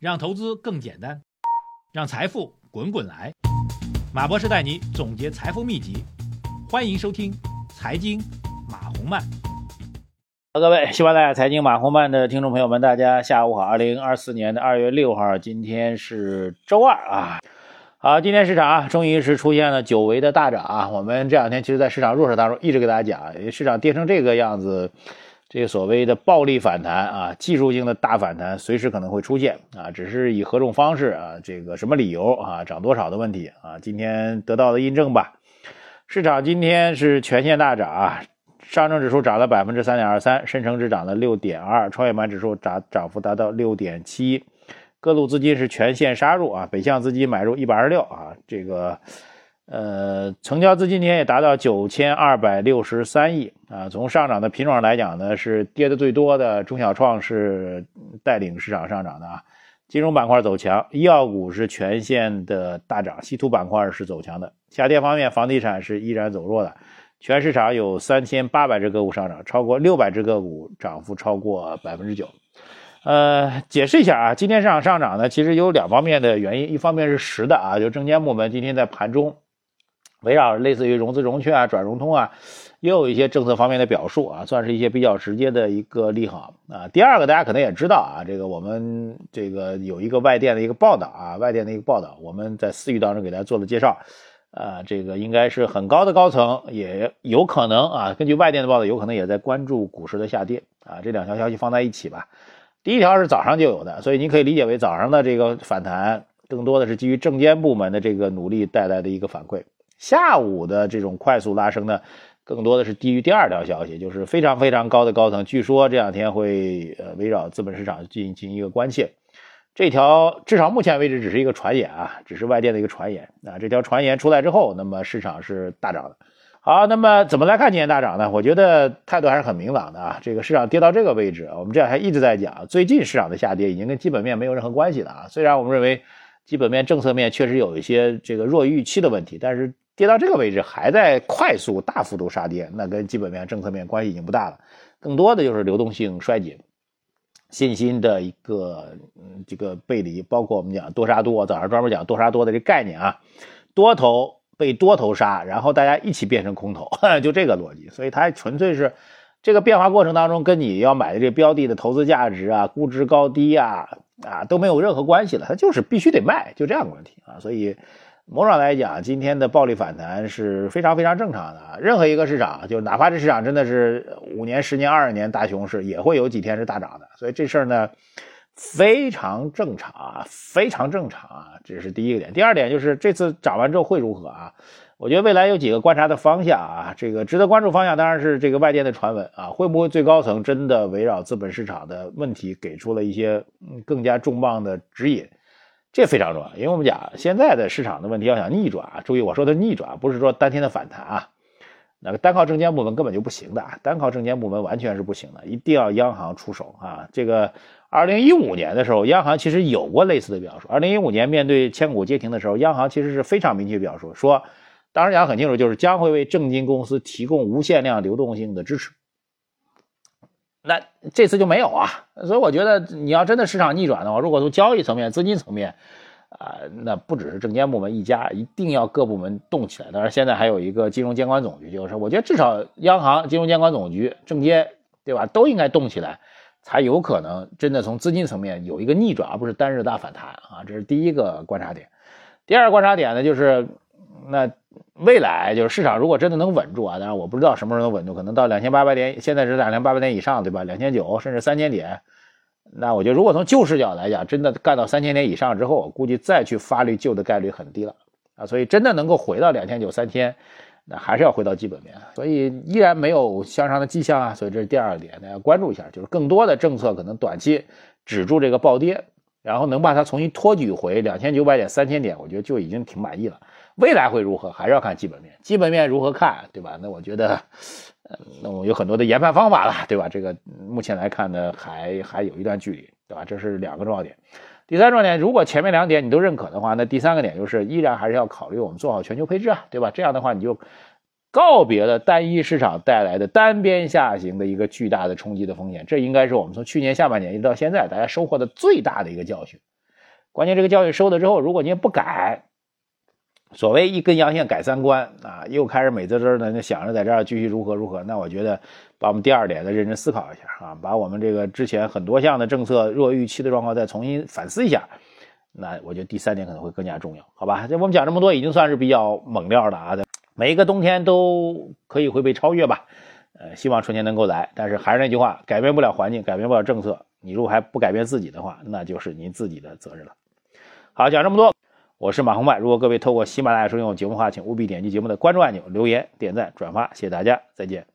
让投资更简单，让财富滚滚来。马博士带你总结财富秘籍，欢迎收听《财经马红漫》。各位喜马拉雅财经马红漫的听众朋友们，大家下午好。二零二四年的二月六号，今天是周二啊。好，今天市场啊，终于是出现了久违的大涨啊。我们这两天其实，在市场弱势当中，一直给大家讲，市场跌成这个样子。这个所谓的暴力反弹啊，技术性的大反弹随时可能会出现啊，只是以何种方式啊，这个什么理由啊，涨多少的问题啊，今天得到了印证吧。市场今天是全线大涨啊，上证指数涨了百分之三点二三，深成指涨了六点二，创业板指数涨涨幅达到六点七，各路资金是全线杀入啊，北向资金买入一百二十六啊，这个。呃，成交资金今天也达到九千二百六十三亿啊。从上涨的品种上来讲呢，是跌的最多的中小创是带领市场上涨的啊。金融板块走强，医药股是全线的大涨，稀土板块是走强的。下跌方面，房地产是依然走弱的。全市场有三千八百只个股上涨，超过六百只个股涨幅超过百分之九。呃，解释一下啊，今天市场上涨呢，其实有两方面的原因，一方面是实的啊，就证监部门今天在盘中。围绕类似于融资融券啊、转融通啊，也有一些政策方面的表述啊，算是一些比较直接的一个利好啊。第二个，大家可能也知道啊，这个我们这个有一个外电的一个报道啊，外电的一个报道，我们在私域当中给大家做了介绍啊，这个应该是很高的高层，也有可能啊，根据外电的报道，有可能也在关注股市的下跌啊。这两条消息放在一起吧，第一条是早上就有的，所以你可以理解为早上的这个反弹，更多的是基于证监部门的这个努力带来的一个反馈。下午的这种快速拉升呢，更多的是低于第二条消息，就是非常非常高的高层，据说这两天会呃围绕资本市场进行进行一个关切。这条至少目前为止只是一个传言啊，只是外电的一个传言啊。这条传言出来之后，那么市场是大涨的。好，那么怎么来看今天大涨呢？我觉得态度还是很明朗的啊。这个市场跌到这个位置，我们这两天一直在讲，最近市场的下跌已经跟基本面没有任何关系了啊。虽然我们认为基本面政策面确实有一些这个弱于预期的问题，但是。跌到这个位置还在快速大幅度杀跌，那跟基本面、政策面关系已经不大了，更多的就是流动性衰减、信心的一个嗯这个背离，包括我们讲多杀多，早上专门讲多杀多的这概念啊，多头被多头杀，然后大家一起变成空头，就这个逻辑，所以它纯粹是这个变化过程当中跟你要买的这标的的投资价值啊、估值高低啊啊都没有任何关系了，它就是必须得卖，就这样的问题啊，所以。某种来讲，今天的暴力反弹是非常非常正常的。任何一个市场，就哪怕这市场真的是五年、十年、二十年大熊市，也会有几天是大涨的。所以这事儿呢，非常正常啊，非常正常啊。这是第一个点。第二点就是这次涨完之后会如何啊？我觉得未来有几个观察的方向啊，这个值得关注方向当然是这个外电的传闻啊，会不会最高层真的围绕资本市场的问题给出了一些更加重磅的指引？这非常重要，因为我们讲现在的市场的问题要想逆转啊，注意我说的逆转不是说当天的反弹啊，那个单靠证监部门根本就不行的，单靠证监部门完全是不行的，一定要央行出手啊。这个二零一五年的时候，央行其实有过类似的表述。二零一五年面对千股跌停的时候，央行其实是非常明确表述，说当时讲很清楚，就是将会为证金公司提供无限量流动性的支持。那这次就没有啊，所以我觉得你要真的市场逆转的话，如果从交易层面、资金层面，啊，那不只是证监部门一家，一定要各部门动起来。当然，现在还有一个金融监管总局，就是我觉得至少央行、金融监管总局、证监，对吧，都应该动起来，才有可能真的从资金层面有一个逆转，而不是单日大反弹啊。这是第一个观察点。第二个观察点呢，就是那。未来就是市场，如果真的能稳住啊，当然我不知道什么时候能稳住，可能到两千八百点，现在是两千八百点以上，对吧？两千九甚至三千点，那我觉得如果从旧视角来讲，真的干到三千点以上之后，我估计再去发力旧的概率很低了啊。所以真的能够回到两千九三千，那还是要回到基本面，所以依然没有向上的迹象啊。所以这是第二点，大家关注一下，就是更多的政策可能短期止住这个暴跌，然后能把它重新托举回两千九百点、三千点，我觉得就已经挺满意了。未来会如何，还是要看基本面。基本面如何看，对吧？那我觉得，那我有很多的研判方法了，对吧？这个目前来看呢，还还有一段距离，对吧？这是两个重要点。第三重点，如果前面两点你都认可的话，那第三个点就是依然还是要考虑我们做好全球配置啊，对吧？这样的话，你就告别了单一市场带来的单边下行的一个巨大的冲击的风险。这应该是我们从去年下半年一直到现在大家收获的最大的一个教训。关键这个教训收了之后，如果你也不改，所谓一根阳线改三观啊，又开始美滋滋的那想着在这儿继续如何如何，那我觉得把我们第二点再认真思考一下啊，把我们这个之前很多项的政策弱预期的状况再重新反思一下。那我觉得第三点可能会更加重要，好吧？这我们讲这么多，已经算是比较猛料的啊。每一个冬天都可以会被超越吧？呃，希望春天能够来。但是还是那句话，改变不了环境，改变不了政策，你如果还不改变自己的话，那就是您自己的责任了。好，讲这么多，我是马红迈。如果各位透过喜马拉雅收听我节目的话，请务必点击节目的关注按钮，留言、点赞、转发，谢谢大家，再见。